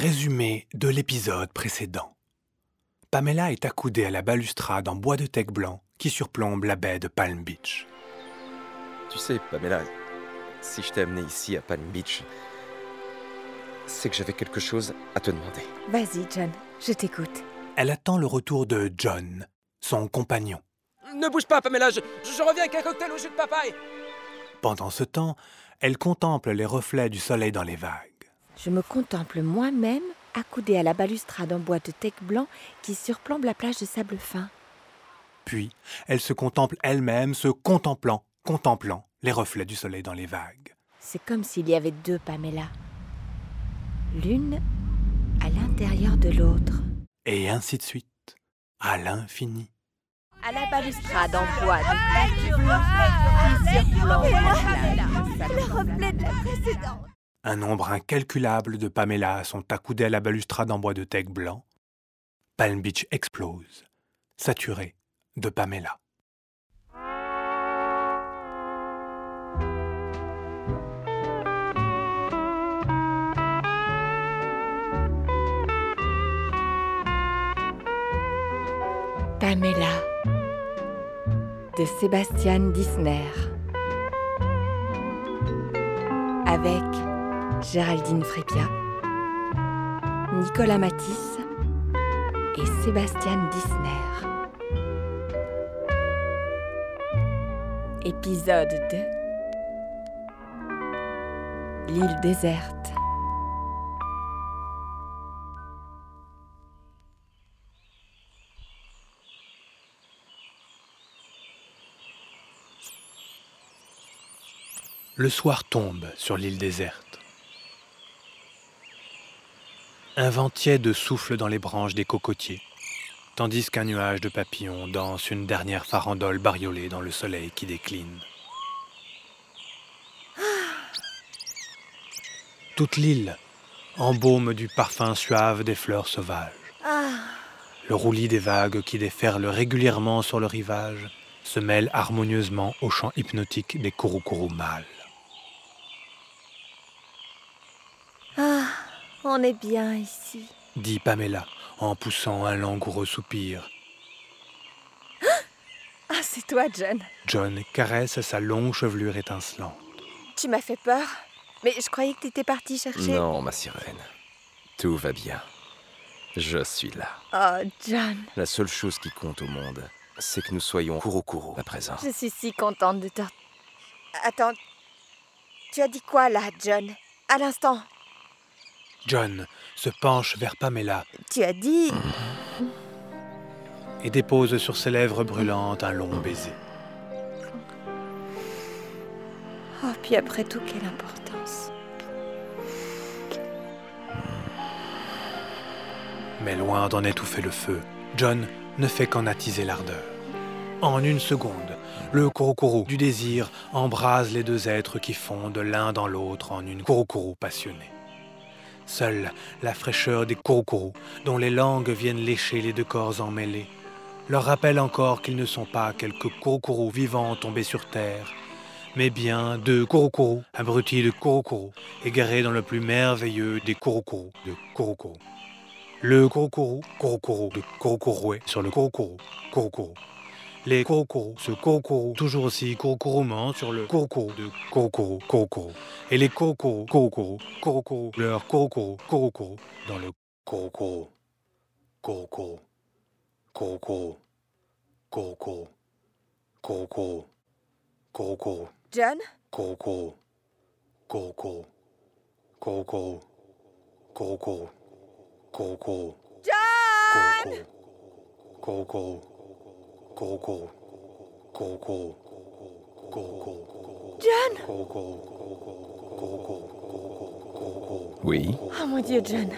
Résumé de l'épisode précédent. Pamela est accoudée à la balustrade en bois de teck blanc qui surplombe la baie de Palm Beach. Tu sais, Pamela, si je t'ai amené ici à Palm Beach, c'est que j'avais quelque chose à te demander. Vas-y, John, je t'écoute. Elle attend le retour de John, son compagnon. Ne bouge pas, Pamela, je, je reviens avec un cocktail au jus de papaye. Pendant ce temps, elle contemple les reflets du soleil dans les vagues. Je me contemple moi-même accoudée à la balustrade en bois de teck blanc qui surplombe la plage de sable fin. Puis, elle se contemple elle-même, se contemplant, contemplant les reflets du soleil dans les vagues. C'est comme s'il y avait deux Pamela. L'une à l'intérieur de l'autre. Et ainsi de suite, à l'infini. À la balustrade en bois de teck blanc qui surplombe la plage de sable fin. Un nombre incalculable de Pamela sont accoudés à la balustrade en bois de teck blanc. Palm Beach explose, saturé de Pamela. Pamela de Sébastien Disner avec Géraldine Frépia, Nicolas Matisse et Sébastien Disner. Épisode 2 L'île déserte. Le soir tombe sur l'île déserte. Un vent tiède souffle dans les branches des cocotiers, tandis qu'un nuage de papillons danse une dernière farandole bariolée dans le soleil qui décline. Toute l'île embaume du parfum suave des fleurs sauvages. Le roulis des vagues qui déferlent régulièrement sur le rivage se mêle harmonieusement au chant hypnotique des couroucourous mâles. Ah, on est bien ici. dit Pamela en poussant un langoureux soupir. Ah, c'est toi, John. John caresse sa longue chevelure étincelante. Tu m'as fait peur. Mais je croyais que t'étais parti chercher. Non, ma sirène. Tout va bien. Je suis là. Oh, John. La seule chose qui compte au monde, c'est que nous soyons Kurokuro à présent. Je suis si contente de te. Attends. Tu as dit quoi là, John? À l'instant. John se penche vers Pamela Tu as dit. et dépose sur ses lèvres brûlantes un long baiser. Oh, puis après tout, quelle importance. Mais loin d'en étouffer le feu, John ne fait qu'en attiser l'ardeur. En une seconde, le Kurokuru du désir embrase les deux êtres qui fondent l'un dans l'autre en une Kurokuru passionnée. Seule la fraîcheur des Kurokuru, dont les langues viennent lécher les deux corps emmêlés, leur rappelle encore qu'ils ne sont pas quelques Kurokuru vivants tombés sur terre, mais bien deux Kurokuru, abrutis de Kurokuru, égarés dans le plus merveilleux des Kurokuru de. Le Kurokuru, Kurokuru de Kurokurué sur le Kurokuru, Kurokuru. Les Kurokuru se Kurokuru toujours aussi Kurokurumant sur le Kurokuru de Kurokuru, Kurokuru. Et les Kurokuru, Kurokuru, Kurokuru, leur Kurokuru, Kurokuru dans le Kurokuru, Kurokuru, Kurokuru, Kurokuru, Kurokuru, Kurokuru, John? Kurokuru, Kurokuru, Kurokuru, Kurokuru, Kurokuru. John Kurokuru. John? Oui Oh mon Dieu, John.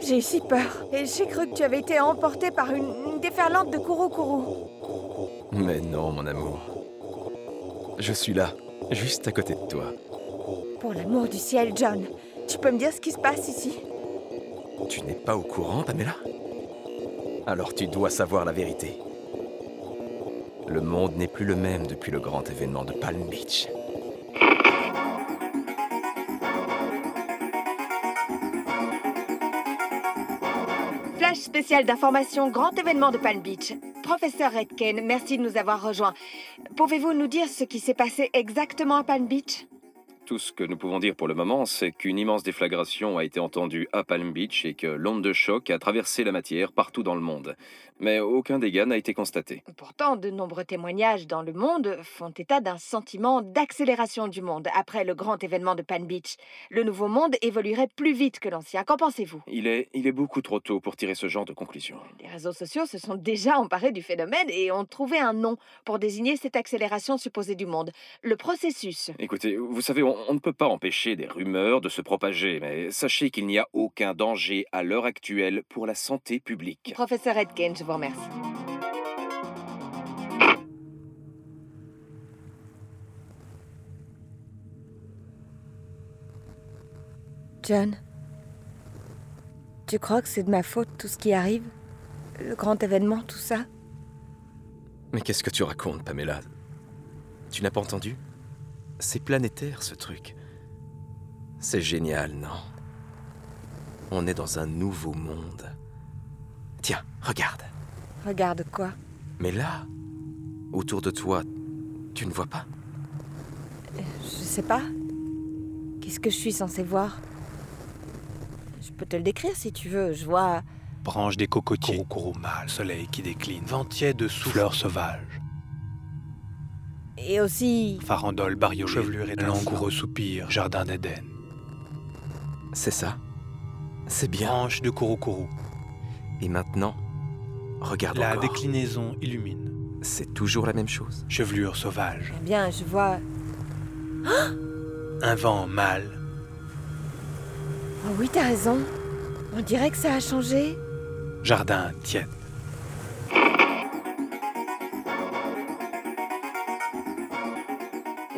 J'ai eu si peur. Et j'ai cru que tu avais été emporté par une, une déferlante de Kurokuru. Mais non, mon amour. Je suis là, juste à côté de toi. Pour l'amour du ciel, John. Tu peux me dire ce qui se passe ici? Tu n'es pas au courant, Pamela? Alors tu dois savoir la vérité. Le monde n'est plus le même depuis le grand événement de Palm Beach. Flash spécial d'information, grand événement de Palm Beach. Professeur Redken, merci de nous avoir rejoints. Pouvez-vous nous dire ce qui s'est passé exactement à Palm Beach? Tout ce que nous pouvons dire pour le moment, c'est qu'une immense déflagration a été entendue à Palm Beach et que l'onde de choc a traversé la matière partout dans le monde mais aucun dégât n'a été constaté. Pourtant, de nombreux témoignages dans le monde font état d'un sentiment d'accélération du monde après le grand événement de Pan Beach. Le nouveau monde évoluerait plus vite que l'ancien. Qu'en pensez-vous? Il est, il est beaucoup trop tôt pour tirer ce genre de conclusion. Les réseaux sociaux se sont déjà emparés du phénomène et ont trouvé un nom pour désigner cette accélération supposée du monde. Le processus. Écoutez, vous savez, on, on ne peut pas empêcher des rumeurs de se propager, mais sachez qu'il n'y a aucun danger à l'heure actuelle pour la santé publique. Professeur Edken, je vous remercie. John, tu crois que c'est de ma faute tout ce qui arrive? Le grand événement, tout ça? Mais qu'est-ce que tu racontes, Pamela? Tu n'as pas entendu? C'est planétaire, ce truc. C'est génial, non? On est dans un nouveau monde. Tiens, regarde. Regarde quoi? Mais là, autour de toi, tu ne vois pas? Je sais pas. Qu'est-ce que je suis censé voir? Je peux te le décrire si tu veux. Je vois. Branches des cocotiers, courroux mâle, soleil qui décline, ventier de fleurs sauvages. Et aussi. Farandole, barriole, chevelure et langoureux soupir, jardin d'Éden. C'est ça. C'est bien. Branches de courroux Et maintenant, Regarde La déclinaison illumine. C'est toujours la même chose. Chevelure sauvage. Eh bien, je vois. Un vent mâle. Oh oui, t'as raison. On dirait que ça a changé. Jardin tiède.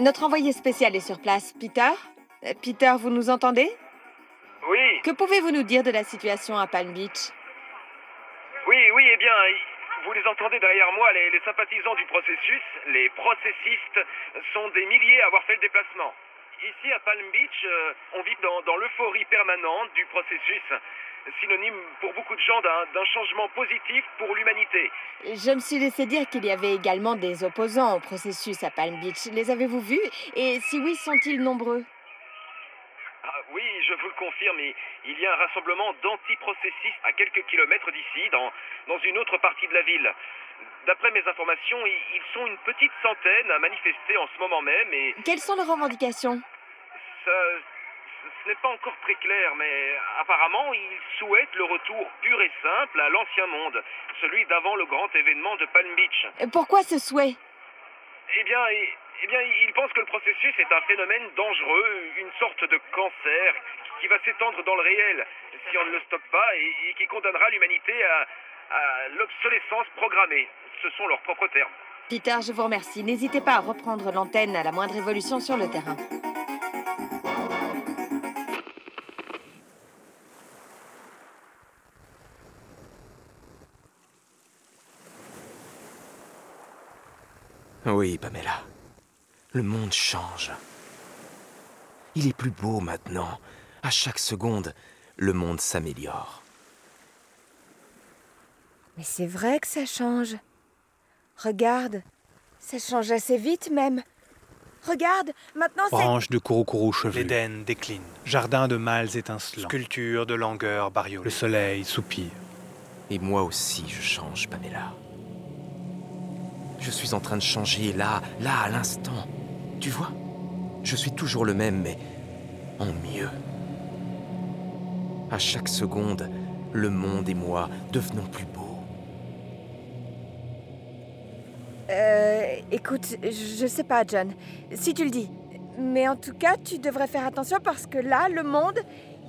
Notre envoyé spécial est sur place. Peter? Euh, Peter, vous nous entendez? Oui. Que pouvez-vous nous dire de la situation à Palm Beach? Oui, oui, eh bien, vous les entendez derrière moi, les, sympathisants du processus, les processistes, sont des milliers à avoir fait le déplacement. Ici, à Palm Beach, euh, on vit dans, l'euphorie permanente du processus, synonyme pour beaucoup de gens d'un changement positif pour l'humanité. Je me suis laissé dire qu'il y avait également des opposants au processus à Palm Beach. Les avez-vous vus? Et si oui, sont-ils nombreux? Ah, oui, je vous le confirme, il y a un rassemblement d'antiprocessistes à quelques kilomètres d'ici, dans, dans une autre partie de la ville. D'après mes informations, ils sont une petite centaine à manifester en ce moment même et... Quelles sont leurs revendications? Ça, ce n'est pas encore très clair, mais apparemment, ils souhaitent le retour pur et simple à l'ancien monde, celui d'avant le grand événement de Palm Beach. Pourquoi ce souhait? Eh bien, eh bien, il pense que le processus est un phénomène dangereux, une sorte de cancer qui va s'étendre dans le réel si on ne le stoppe pas et, qui condamnera l'humanité à, à l'obsolescence programmée. Ce sont leurs propres termes. Peter, je vous remercie. N'hésitez pas à reprendre l'antenne à la moindre évolution sur le terrain. Oui, Pamela. Le monde change. Il est plus beau maintenant. À chaque seconde, le monde s'améliore. Mais c'est vrai que ça change. Regarde, ça change assez vite même. Regarde, maintenant c'est... Branche de courroux cheveux. L'Éden décline. Jardin de mâles étincelants. Sculpture de langueur bariolée. Le soleil soupire. Et moi aussi je change, Pamela. Je suis en train de changer là, là, à l'instant. Tu vois? Je suis toujours le même, mais en mieux. À chaque seconde, le monde et moi devenons plus beaux. Euh, écoute, je sais pas, John. Si tu le dis. Mais en tout cas, tu devrais faire attention parce que là, le monde,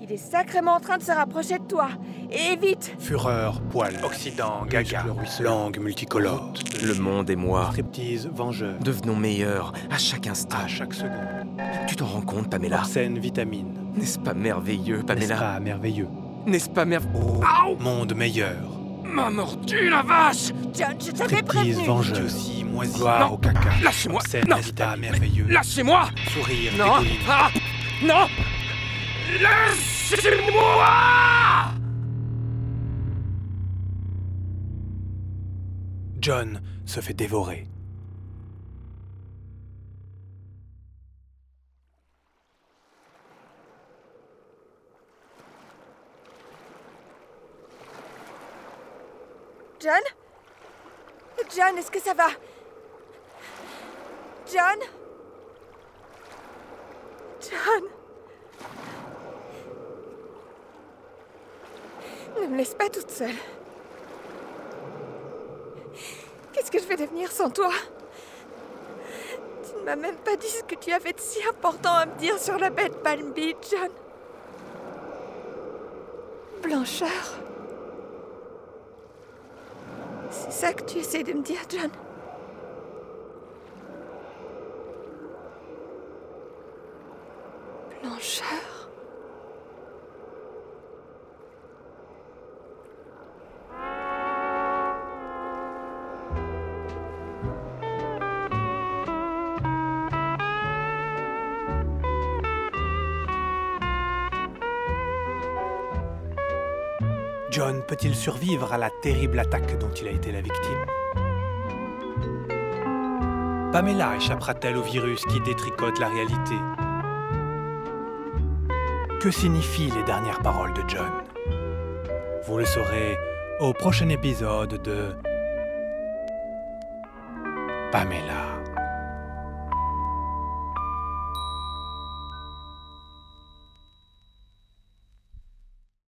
il est sacrément en train de se rapprocher de toi. Et vite Fureur, poil, Occident, gaga, langue multicolore. Le monde et moi. Striptease, vengeur. Devenons meilleurs à chaque instant. À chaque seconde. Tu t'en rends compte, Pamela? Scène vitamine. N'est-ce pas merveilleux, Pamela? N'est-ce pas merveilleux? N'est-ce pas merveilleux oh, Monde meilleur. M'a mordu la vache John, je t'avais prévenu vengeur. aussi, moisi, gloire au caca. Lâchez-moi Scène Non merveilleux? Lâchez-moi Sourire, Non ah Non Lâchez-moi John se fait dévorer. John? John, est-ce que ça va? John? John? Ne me laisse pas toute seule. Qu'est-ce que je vais devenir sans toi? Tu ne m'as même pas dit ce que tu avais de si important à me dire sur la de Palm Beach, John. Blancheur. C'est ça que tu essaies de me dire, John? John peut-il survivre à la terrible attaque dont il a été la victime? Pamela échappera-t-elle au virus qui détricote la réalité? Que signifient les dernières paroles de John? Vous le saurez au prochain épisode de Pamela.